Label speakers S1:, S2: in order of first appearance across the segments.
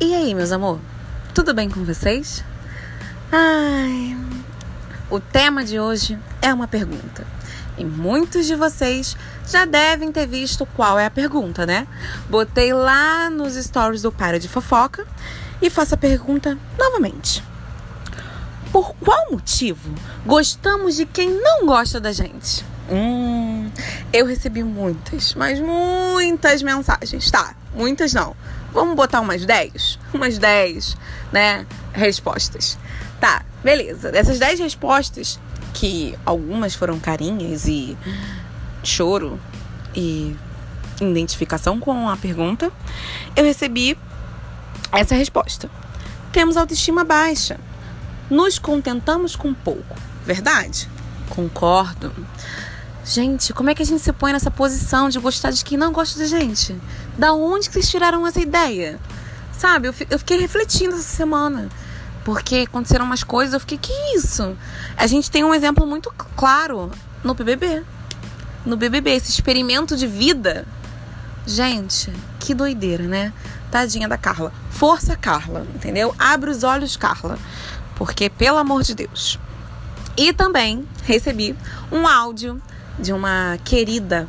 S1: E aí, meus amor? Tudo bem com vocês? Ai, o tema de hoje é uma pergunta. E muitos de vocês já devem ter visto qual é a pergunta, né? Botei lá nos stories do Para de Fofoca e faço a pergunta novamente. Por qual motivo gostamos de quem não gosta da gente? Hum, eu recebi muitas, mas muitas mensagens, tá? Muitas não. Vamos botar umas 10? Umas 10, né? Respostas. Tá, beleza. Dessas 10 respostas, que algumas foram carinhas e choro e identificação com a pergunta, eu recebi essa resposta. Temos autoestima baixa. Nos contentamos com pouco. Verdade? Concordo. Gente, como é que a gente se põe nessa posição de gostar de quem não gosta da gente? Da onde que vocês tiraram essa ideia? Sabe, eu, eu fiquei refletindo essa semana. Porque aconteceram umas coisas, eu fiquei, que isso? A gente tem um exemplo muito claro no BBB. No BBB, esse experimento de vida. Gente, que doideira, né? Tadinha da Carla. Força, Carla, entendeu? Abre os olhos, Carla. Porque, pelo amor de Deus. E também recebi um áudio de uma querida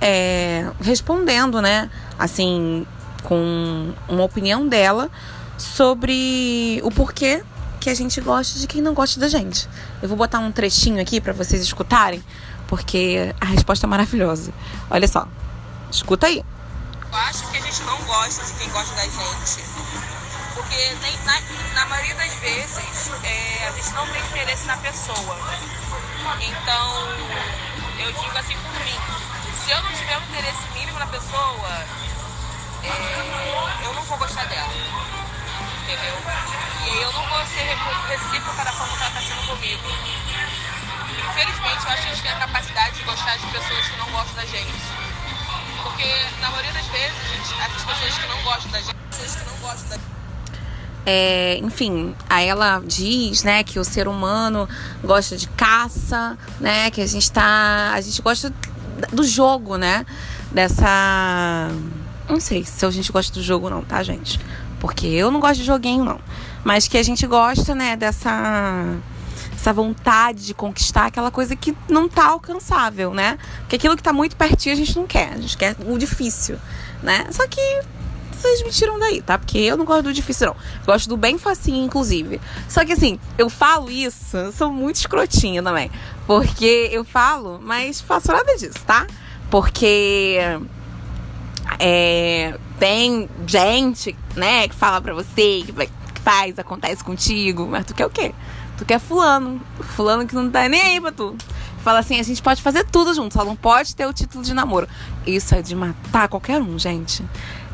S1: é, respondendo, né? Assim, com uma opinião dela sobre o porquê que a gente gosta de quem não gosta da gente. Eu vou botar um trechinho aqui para vocês escutarem, porque a resposta é maravilhosa. Olha só, escuta aí.
S2: Eu acho que a gente não gosta de quem gosta da gente. Porque nem, na, na maioria das vezes é, a gente não tem interesse na pessoa. Então, eu digo assim por mim. Se eu não tiver um interesse mínimo na pessoa, é, eu não vou gostar dela. Entendeu? E eu não vou ser recíproca da forma que ela está sendo comigo. Infelizmente, eu acho que a gente tem a capacidade de gostar de pessoas que não gostam da gente. Porque, na maioria das vezes, essas pessoas que não gostam da gente, pessoas que não gostam da gente.
S1: É, enfim, aí ela diz, né, que o ser humano gosta de caça, né, que a gente tá, a gente gosta do jogo, né, dessa, não sei se a gente gosta do jogo não, tá, gente? Porque eu não gosto de joguinho não, mas que a gente gosta, né, dessa essa vontade de conquistar aquela coisa que não tá alcançável, né? Porque aquilo que tá muito pertinho a gente não quer, a gente quer o difícil, né? Só que vocês me tiram daí, tá? Porque eu não gosto do difícil, não. Gosto do bem facinho, inclusive. Só que assim, eu falo isso, eu sou muito escrotinha também. Porque eu falo, mas faço nada disso, tá? Porque é, tem gente, né, que fala pra você, que faz, acontece contigo, mas tu quer o quê? Tu quer fulano. Fulano que não tá nem aí pra tu. Fala assim, a gente pode fazer tudo junto, só não pode ter o título de namoro. Isso é de matar qualquer um, gente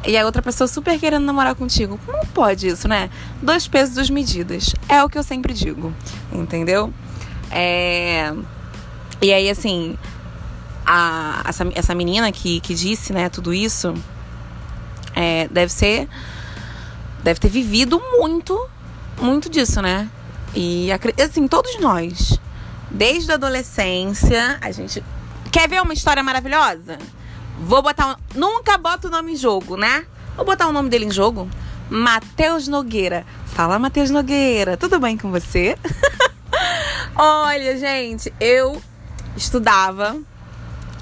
S1: e a outra pessoa super querendo namorar contigo. Como pode isso, né? Dois pesos, duas medidas. É o que eu sempre digo, entendeu? É... E aí, assim, a, essa, essa menina que, que disse, né, tudo isso, é, deve ser. Deve ter vivido muito, muito disso, né? E, assim, todos nós, desde a adolescência, a gente. Quer ver uma história maravilhosa? Vou botar. Um... Nunca boto o nome em jogo, né? Vou botar o nome dele em jogo. Matheus Nogueira. Fala, Matheus Nogueira. Tudo bem com você? Olha, gente, eu estudava.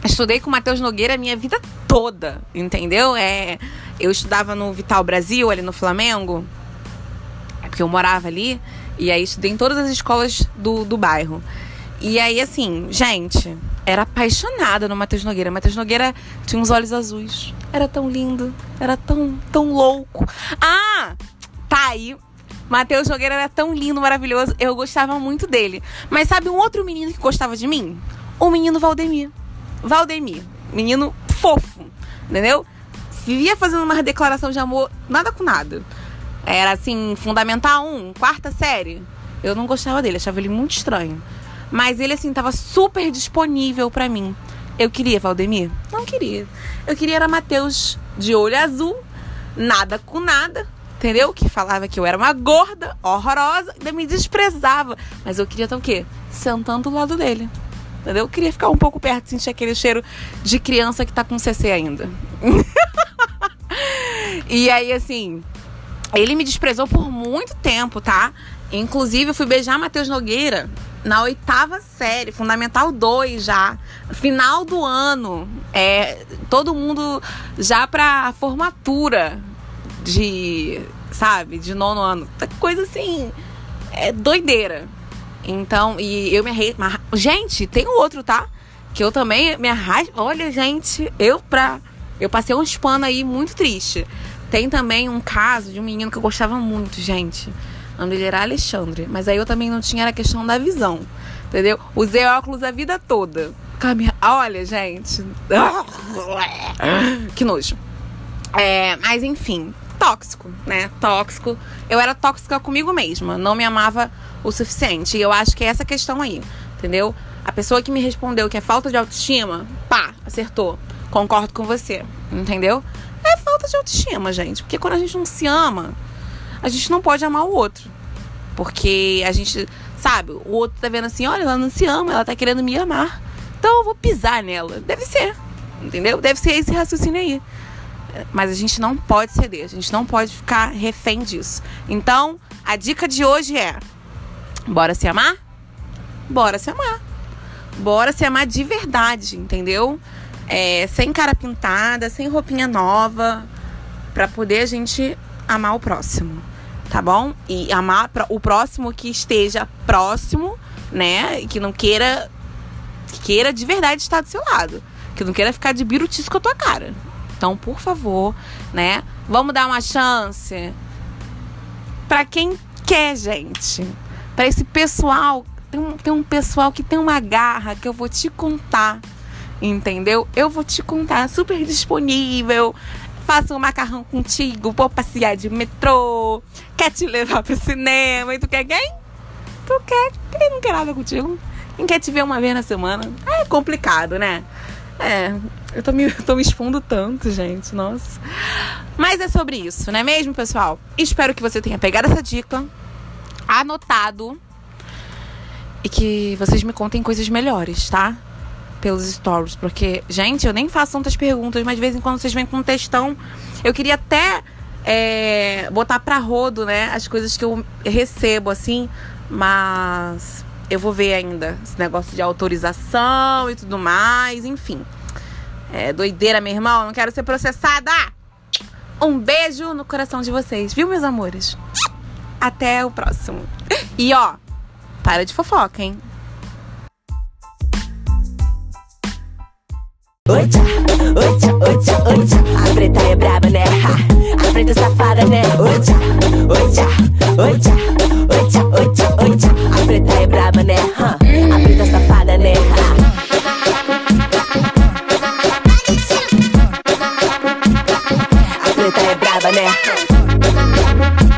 S1: Estudei com o Matheus Nogueira a minha vida toda, entendeu? É, eu estudava no Vital Brasil, ali no Flamengo. Porque eu morava ali. E aí estudei em todas as escolas do, do bairro. E aí, assim, gente, era apaixonada no Matheus Nogueira. Matheus Nogueira tinha uns olhos azuis. Era tão lindo. Era tão, tão louco. Ah! Tá aí. Matheus Nogueira era tão lindo, maravilhoso. Eu gostava muito dele. Mas sabe um outro menino que gostava de mim? O menino Valdemir. Valdemir. Menino fofo. Entendeu? Vivia fazendo uma declaração de amor, nada com nada. Era assim, Fundamental 1, quarta série. Eu não gostava dele, achava ele muito estranho. Mas ele, assim, tava super disponível para mim. Eu queria Valdemir? Não queria. Eu queria era Matheus de olho azul, nada com nada, entendeu? Que falava que eu era uma gorda, horrorosa, ainda me desprezava. Mas eu queria estar o quê? Sentando do lado dele. Entendeu? Eu queria ficar um pouco perto, sentir aquele cheiro de criança que tá com CC ainda. e aí, assim, Ele me desprezou por muito tempo, tá? Inclusive, eu fui beijar Matheus Nogueira na oitava série, Fundamental 2 já. Final do ano. É, todo mundo já pra formatura de, sabe, de nono ano. Coisa assim, é doideira. Então, e eu me arrei. Gente, tem outro, tá? Que eu também me arrasto. Olha, gente, eu pra. Eu passei um pano aí muito triste. Tem também um caso de um menino que eu gostava muito, gente. O dele era Alexandre. Mas aí eu também não tinha a questão da visão. Entendeu? Usei óculos a vida toda. Olha, gente. Que nojo. É, mas enfim, tóxico, né? Tóxico. Eu era tóxica comigo mesma. Não me amava o suficiente. E eu acho que é essa questão aí. Entendeu? A pessoa que me respondeu que é falta de autoestima, pá, acertou. Concordo com você. Entendeu? É falta de autoestima, gente. Porque quando a gente não se ama, a gente não pode amar o outro. Porque a gente, sabe, o outro tá vendo assim, olha, ela não se ama, ela tá querendo me amar. Então eu vou pisar nela. Deve ser. Entendeu? Deve ser esse raciocínio aí. Mas a gente não pode ceder, a gente não pode ficar refém disso. Então, a dica de hoje é: bora se amar? Bora se amar. Bora se amar de verdade, entendeu? é, sem cara pintada, sem roupinha nova, para poder a gente amar o próximo, tá bom? E amar o próximo que esteja próximo, né? Que não queira que queira de verdade estar do seu lado, que não queira ficar de birutice com a tua cara. Então, por favor, né? Vamos dar uma chance para quem quer, gente. Para esse pessoal, tem um, tem um pessoal que tem uma garra que eu vou te contar entendeu? Eu vou te contar, super disponível. Faço um macarrão contigo, vou passear de metrô, quer te levar pro cinema e tu quer quem? Tu quer? Quem não quer nada contigo? Quem quer te ver uma vez na semana? É complicado, né? É, eu tô me, tô me expondo tanto, gente, nossa. Mas é sobre isso, não é mesmo, pessoal? Espero que você tenha pegado essa dica, anotado e que vocês me contem coisas melhores, tá? Pelos stories. Porque, gente, eu nem faço tantas perguntas, mas de vez em quando vocês vêm com um textão. Eu queria até é, botar pra rodo, né? As coisas que eu recebo, assim. Mas eu vou ver ainda esse negócio de autorização e tudo mais, enfim. É doideira, meu irmão. Não quero ser processada. Um beijo no coração de vocês, viu, meus amores? Até o próximo. E ó, para de fofoca, hein? Oita, oita, oita, oita A preta é braba, né? A preta é safada, né? Oita, oita, oita,